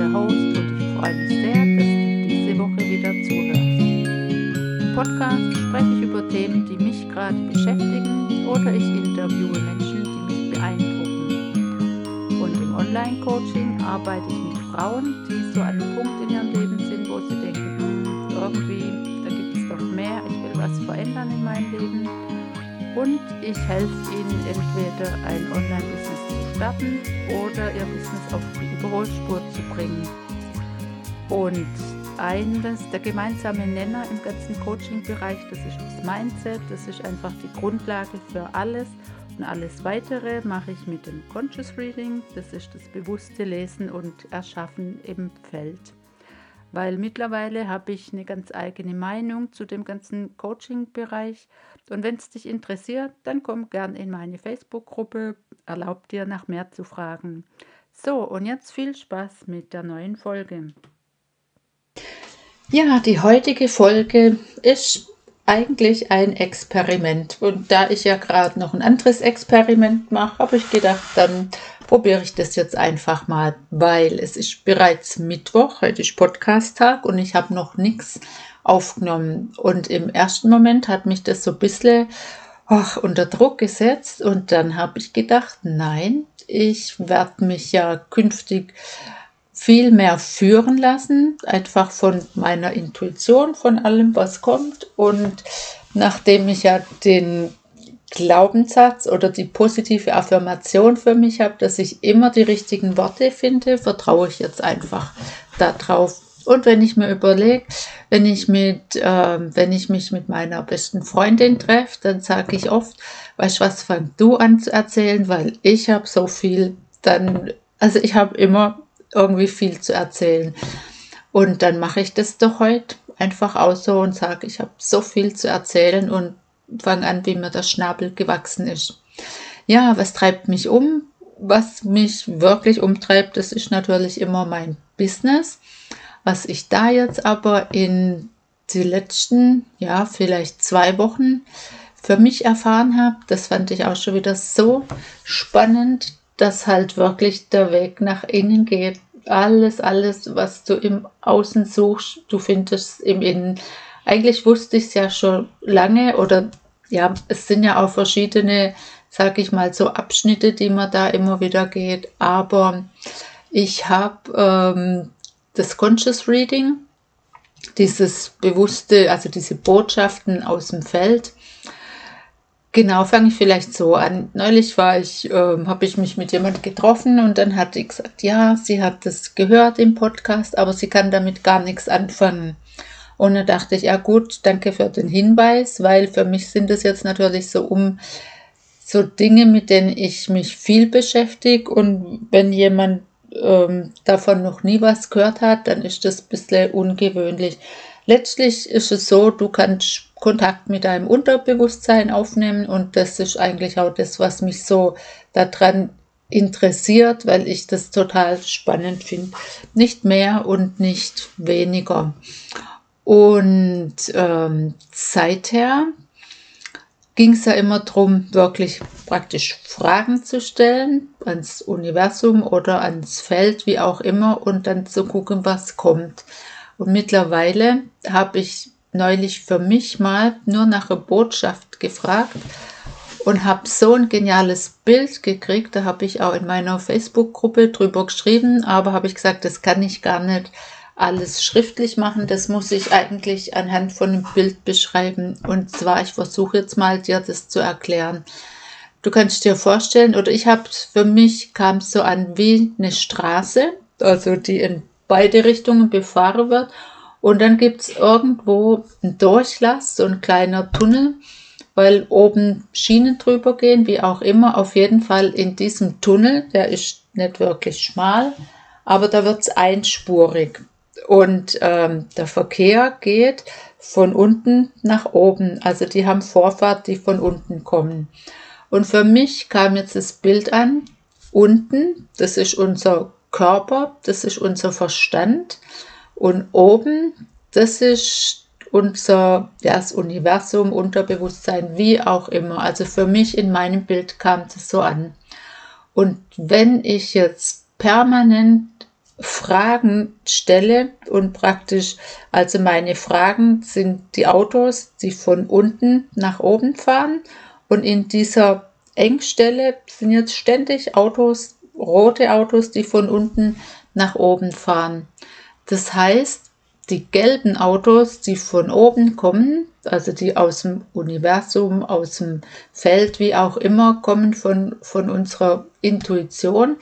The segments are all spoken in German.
der Host und ich freue mich sehr, dass du diese Woche wieder zuhörst. Im Podcast spreche ich über Themen, die mich gerade beschäftigen oder ich interviewe Menschen, die mich beeindrucken. Und im Online-Coaching arbeite ich mit Frauen, die so an einem Punkt in ihrem Leben sind, wo sie denken, irgendwie mehr, ich will was verändern in meinem Leben und ich helfe Ihnen entweder ein Online-Business starten oder Ihr Business auf die Überholspur zu bringen. Und eines der gemeinsame Nenner im ganzen Coaching-Bereich, das ist das Mindset, das ist einfach die Grundlage für alles. Und alles weitere mache ich mit dem Conscious Reading, das ist das bewusste Lesen und Erschaffen im Feld weil mittlerweile habe ich eine ganz eigene Meinung zu dem ganzen Coaching-Bereich. Und wenn es dich interessiert, dann komm gern in meine Facebook-Gruppe, erlaub dir nach mehr zu fragen. So, und jetzt viel Spaß mit der neuen Folge. Ja, die heutige Folge ist eigentlich ein Experiment. Und da ich ja gerade noch ein anderes Experiment mache, habe ich gedacht, dann probiere ich das jetzt einfach mal, weil es ist bereits Mittwoch, heute ist Podcast-Tag und ich habe noch nichts aufgenommen. Und im ersten Moment hat mich das so ein bisschen ach, unter Druck gesetzt und dann habe ich gedacht, nein, ich werde mich ja künftig viel mehr führen lassen, einfach von meiner Intuition, von allem, was kommt. Und nachdem ich ja den Glaubenssatz oder die positive Affirmation für mich habe, dass ich immer die richtigen Worte finde, vertraue ich jetzt einfach darauf. Und wenn ich mir überlege, wenn ich mit, äh, wenn ich mich mit meiner besten Freundin treffe, dann sage ich oft, weißt du was, fang du an zu erzählen, weil ich habe so viel, dann, also ich habe immer irgendwie viel zu erzählen. Und dann mache ich das doch heute einfach auch so und sage, ich habe so viel zu erzählen und fange an, wie mir der Schnabel gewachsen ist. Ja, was treibt mich um? Was mich wirklich umtreibt, das ist natürlich immer mein Business. Was ich da jetzt aber in die letzten, ja, vielleicht zwei Wochen für mich erfahren habe, das fand ich auch schon wieder so spannend, dass halt wirklich der Weg nach innen geht. Alles, alles, was du im Außen suchst, du findest im Innen. Eigentlich wusste ich es ja schon lange oder ja, es sind ja auch verschiedene, sag ich mal, so Abschnitte, die man da immer wieder geht. Aber ich habe ähm, das Conscious Reading, dieses bewusste, also diese Botschaften aus dem Feld. Genau, fange ich vielleicht so an. Neulich war ich, äh, habe ich mich mit jemand getroffen und dann hat sie gesagt, ja, sie hat das gehört im Podcast, aber sie kann damit gar nichts anfangen. Und dann dachte ich, ja gut, danke für den Hinweis, weil für mich sind es jetzt natürlich so um so Dinge, mit denen ich mich viel beschäftige. Und wenn jemand ähm, davon noch nie was gehört hat, dann ist das ein bisschen ungewöhnlich. Letztlich ist es so, du kannst Kontakt mit deinem Unterbewusstsein aufnehmen und das ist eigentlich auch das, was mich so daran interessiert, weil ich das total spannend finde. Nicht mehr und nicht weniger. Und ähm, seither ging es ja immer darum, wirklich praktisch Fragen zu stellen ans Universum oder ans Feld, wie auch immer, und dann zu gucken, was kommt. Und mittlerweile habe ich neulich für mich mal nur nach einer Botschaft gefragt und habe so ein geniales Bild gekriegt. Da habe ich auch in meiner Facebook-Gruppe drüber geschrieben, aber habe ich gesagt, das kann ich gar nicht alles schriftlich machen. Das muss ich eigentlich anhand von einem Bild beschreiben. Und zwar, ich versuche jetzt mal dir das zu erklären. Du kannst dir vorstellen, oder ich habe für mich kam es so an wie eine Straße, also die in beide Richtungen befahren wird. Und dann gibt es irgendwo einen Durchlass, so ein kleiner Tunnel, weil oben Schienen drüber gehen, wie auch immer. Auf jeden Fall in diesem Tunnel, der ist nicht wirklich schmal, aber da wird es einspurig. Und ähm, der Verkehr geht von unten nach oben. Also die haben Vorfahrt, die von unten kommen. Und für mich kam jetzt das Bild an, unten, das ist unser Körper, das ist unser Verstand. Und oben, das ist unser das Universum, Unterbewusstsein, wie auch immer. Also für mich in meinem Bild kam das so an. Und wenn ich jetzt permanent Fragen stelle und praktisch, also meine Fragen sind die Autos, die von unten nach oben fahren und in dieser Engstelle sind jetzt ständig Autos, rote Autos, die von unten nach oben fahren. Das heißt, die gelben Autos, die von oben kommen, also die aus dem Universum, aus dem Feld, wie auch immer, kommen von, von unserer Intuition.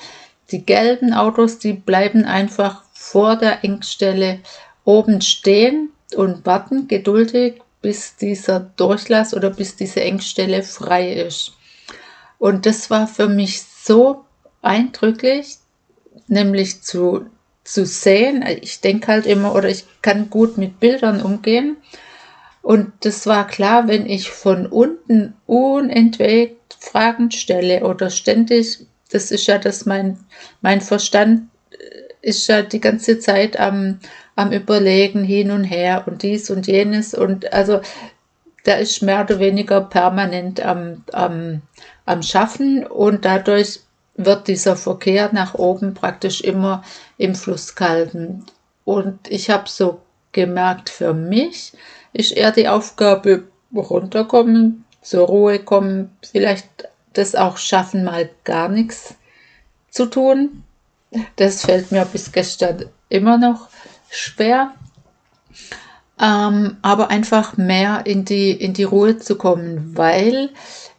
Die gelben Autos, die bleiben einfach vor der Engstelle oben stehen und warten geduldig, bis dieser Durchlass oder bis diese Engstelle frei ist. Und das war für mich so eindrücklich, nämlich zu zu sehen. Ich denke halt immer oder ich kann gut mit Bildern umgehen. Und das war klar, wenn ich von unten unentwegt Fragen stelle oder ständig, das ist ja das mein, mein Verstand ist ja die ganze Zeit am, am Überlegen hin und her und dies und jenes und also der ist mehr oder weniger permanent am, am, am Schaffen und dadurch wird dieser Verkehr nach oben praktisch immer im Fluss gehalten. Und ich habe so gemerkt, für mich ist eher die Aufgabe runterkommen, zur Ruhe kommen, vielleicht das auch schaffen, mal gar nichts zu tun. Das fällt mir bis gestern immer noch schwer. Ähm, aber einfach mehr in die, in die Ruhe zu kommen, weil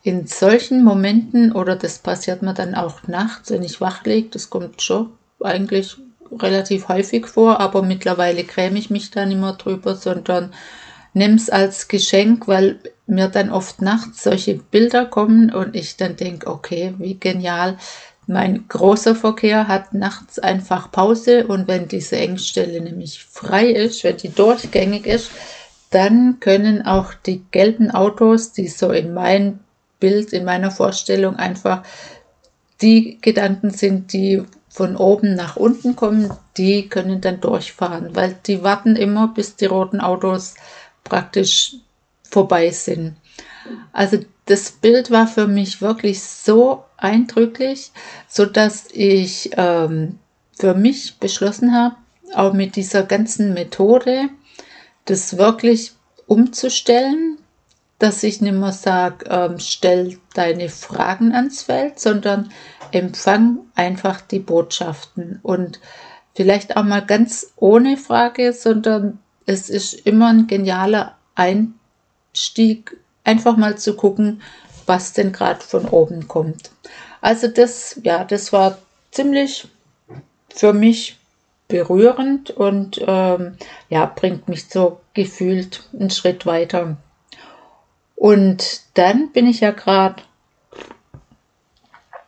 in solchen Momenten, oder das passiert mir dann auch nachts, wenn ich wach liege, das kommt schon eigentlich relativ häufig vor, aber mittlerweile gräme ich mich da nicht mehr drüber, sondern nehme es als Geschenk, weil mir dann oft nachts solche Bilder kommen und ich dann denke, okay, wie genial. Mein großer Verkehr hat nachts einfach Pause und wenn diese Engstelle nämlich frei ist, wenn die durchgängig ist, dann können auch die gelben Autos, die so in mein Bild, in meiner Vorstellung einfach die Gedanken sind, die von oben nach unten kommen, die können dann durchfahren, weil die warten immer, bis die roten Autos praktisch vorbei sind. Also das Bild war für mich wirklich so eindrücklich, so dass ich ähm, für mich beschlossen habe, auch mit dieser ganzen Methode, das wirklich umzustellen, dass ich nicht mehr sage, ähm, stell deine Fragen ans Feld, sondern empfang einfach die Botschaften. Und vielleicht auch mal ganz ohne Frage, sondern es ist immer ein genialer Einstieg, einfach mal zu gucken, was denn gerade von oben kommt. Also das, ja, das war ziemlich für mich berührend und ähm, ja, bringt mich so gefühlt einen Schritt weiter. Und dann bin ich ja gerade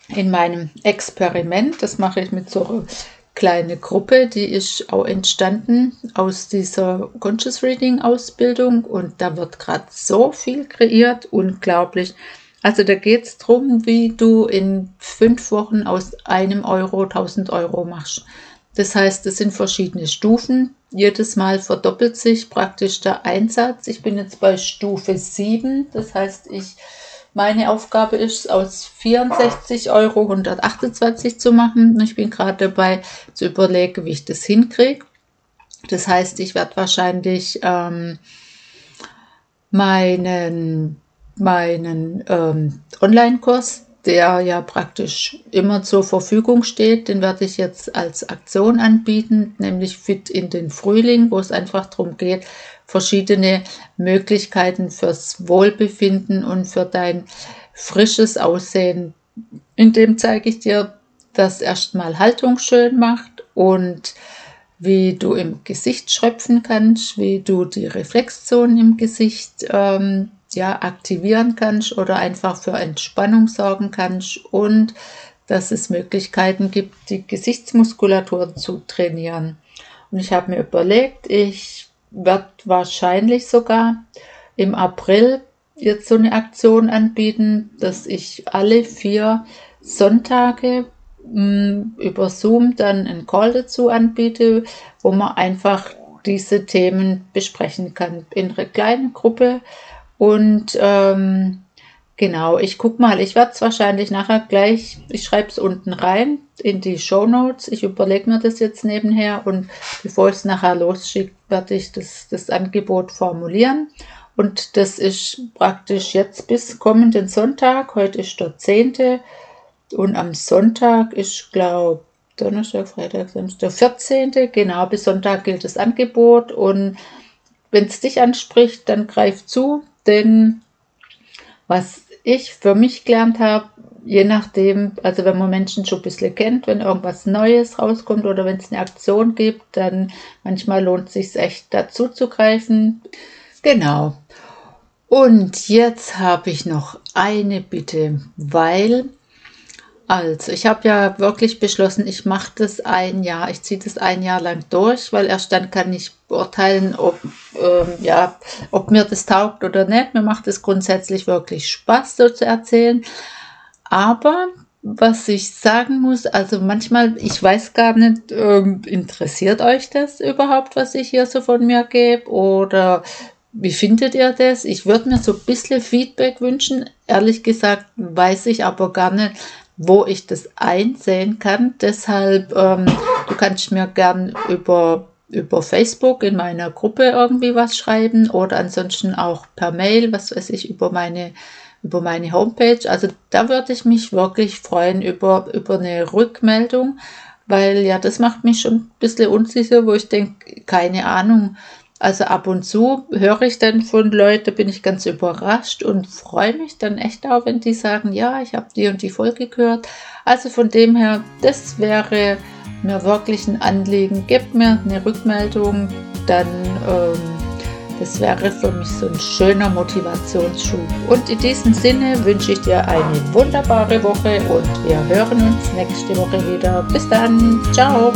in meinem Experiment, das mache ich mit so einer kleinen Gruppe, die ist auch entstanden aus dieser Conscious Reading Ausbildung und da wird gerade so viel kreiert, unglaublich. Also da geht es darum, wie du in fünf Wochen aus einem Euro 1000 Euro machst. Das heißt, es sind verschiedene Stufen. Jedes Mal verdoppelt sich praktisch der Einsatz. Ich bin jetzt bei Stufe 7. Das heißt, ich, meine Aufgabe ist, aus 64 Euro 128 zu machen. Ich bin gerade dabei zu überlegen, wie ich das hinkriege. Das heißt, ich werde wahrscheinlich ähm, meinen, meinen ähm, Online-Kurs der ja praktisch immer zur Verfügung steht. Den werde ich jetzt als Aktion anbieten, nämlich Fit in den Frühling, wo es einfach darum geht, verschiedene Möglichkeiten fürs Wohlbefinden und für dein frisches Aussehen. In dem zeige ich dir, dass erstmal Haltung schön macht und wie du im Gesicht schröpfen kannst, wie du die Reflexzonen im Gesicht ähm, ja, aktivieren kannst oder einfach für Entspannung sorgen kannst und dass es Möglichkeiten gibt, die Gesichtsmuskulatur zu trainieren. Und ich habe mir überlegt, ich werde wahrscheinlich sogar im April jetzt so eine Aktion anbieten, dass ich alle vier Sonntage mh, mm, über Zoom dann einen Call dazu anbiete, wo man einfach diese Themen besprechen kann in einer kleinen Gruppe. Und ähm, genau, ich guck mal, ich werde es wahrscheinlich nachher gleich, ich schreibe es unten rein in die Show Notes. Ich überlege mir das jetzt nebenher und bevor ich es nachher losschicke, werde ich das, das Angebot formulieren. Und das ist praktisch jetzt bis kommenden Sonntag. Heute ist der 10. Und am Sonntag ist, glaube Donnerstag, Freitag, Samstag, 14. Genau, bis Sonntag gilt das Angebot. Und wenn es dich anspricht, dann greif zu. Denn was ich für mich gelernt habe, je nachdem, also wenn man Menschen schon ein bisschen kennt, wenn irgendwas Neues rauskommt oder wenn es eine Aktion gibt, dann manchmal lohnt es sich echt dazu zu greifen. Genau. Und jetzt habe ich noch eine Bitte, weil also, ich habe ja wirklich beschlossen, ich mache das ein Jahr, ich ziehe das ein Jahr lang durch, weil erst dann kann ich beurteilen, ob, ähm, ja, ob mir das taugt oder nicht. Mir macht es grundsätzlich wirklich Spaß, so zu erzählen. Aber was ich sagen muss, also manchmal, ich weiß gar nicht, ähm, interessiert euch das überhaupt, was ich hier so von mir gebe? Oder wie findet ihr das? Ich würde mir so ein bisschen Feedback wünschen. Ehrlich gesagt weiß ich aber gar nicht, wo ich das einsehen kann. Deshalb, ähm, du kannst mir gern über, über Facebook in meiner Gruppe irgendwie was schreiben oder ansonsten auch per Mail, was weiß ich, über meine, über meine Homepage. Also da würde ich mich wirklich freuen über, über eine Rückmeldung, weil ja, das macht mich schon ein bisschen unsicher, wo ich denke, keine Ahnung, also ab und zu höre ich dann von Leuten, bin ich ganz überrascht und freue mich dann echt auch, wenn die sagen, ja, ich habe die und die Folge gehört. Also von dem her, das wäre mir wirklich ein Anliegen. Gebt mir eine Rückmeldung, dann ähm, das wäre für mich so ein schöner Motivationsschub. Und in diesem Sinne wünsche ich dir eine wunderbare Woche und wir hören uns nächste Woche wieder. Bis dann, ciao.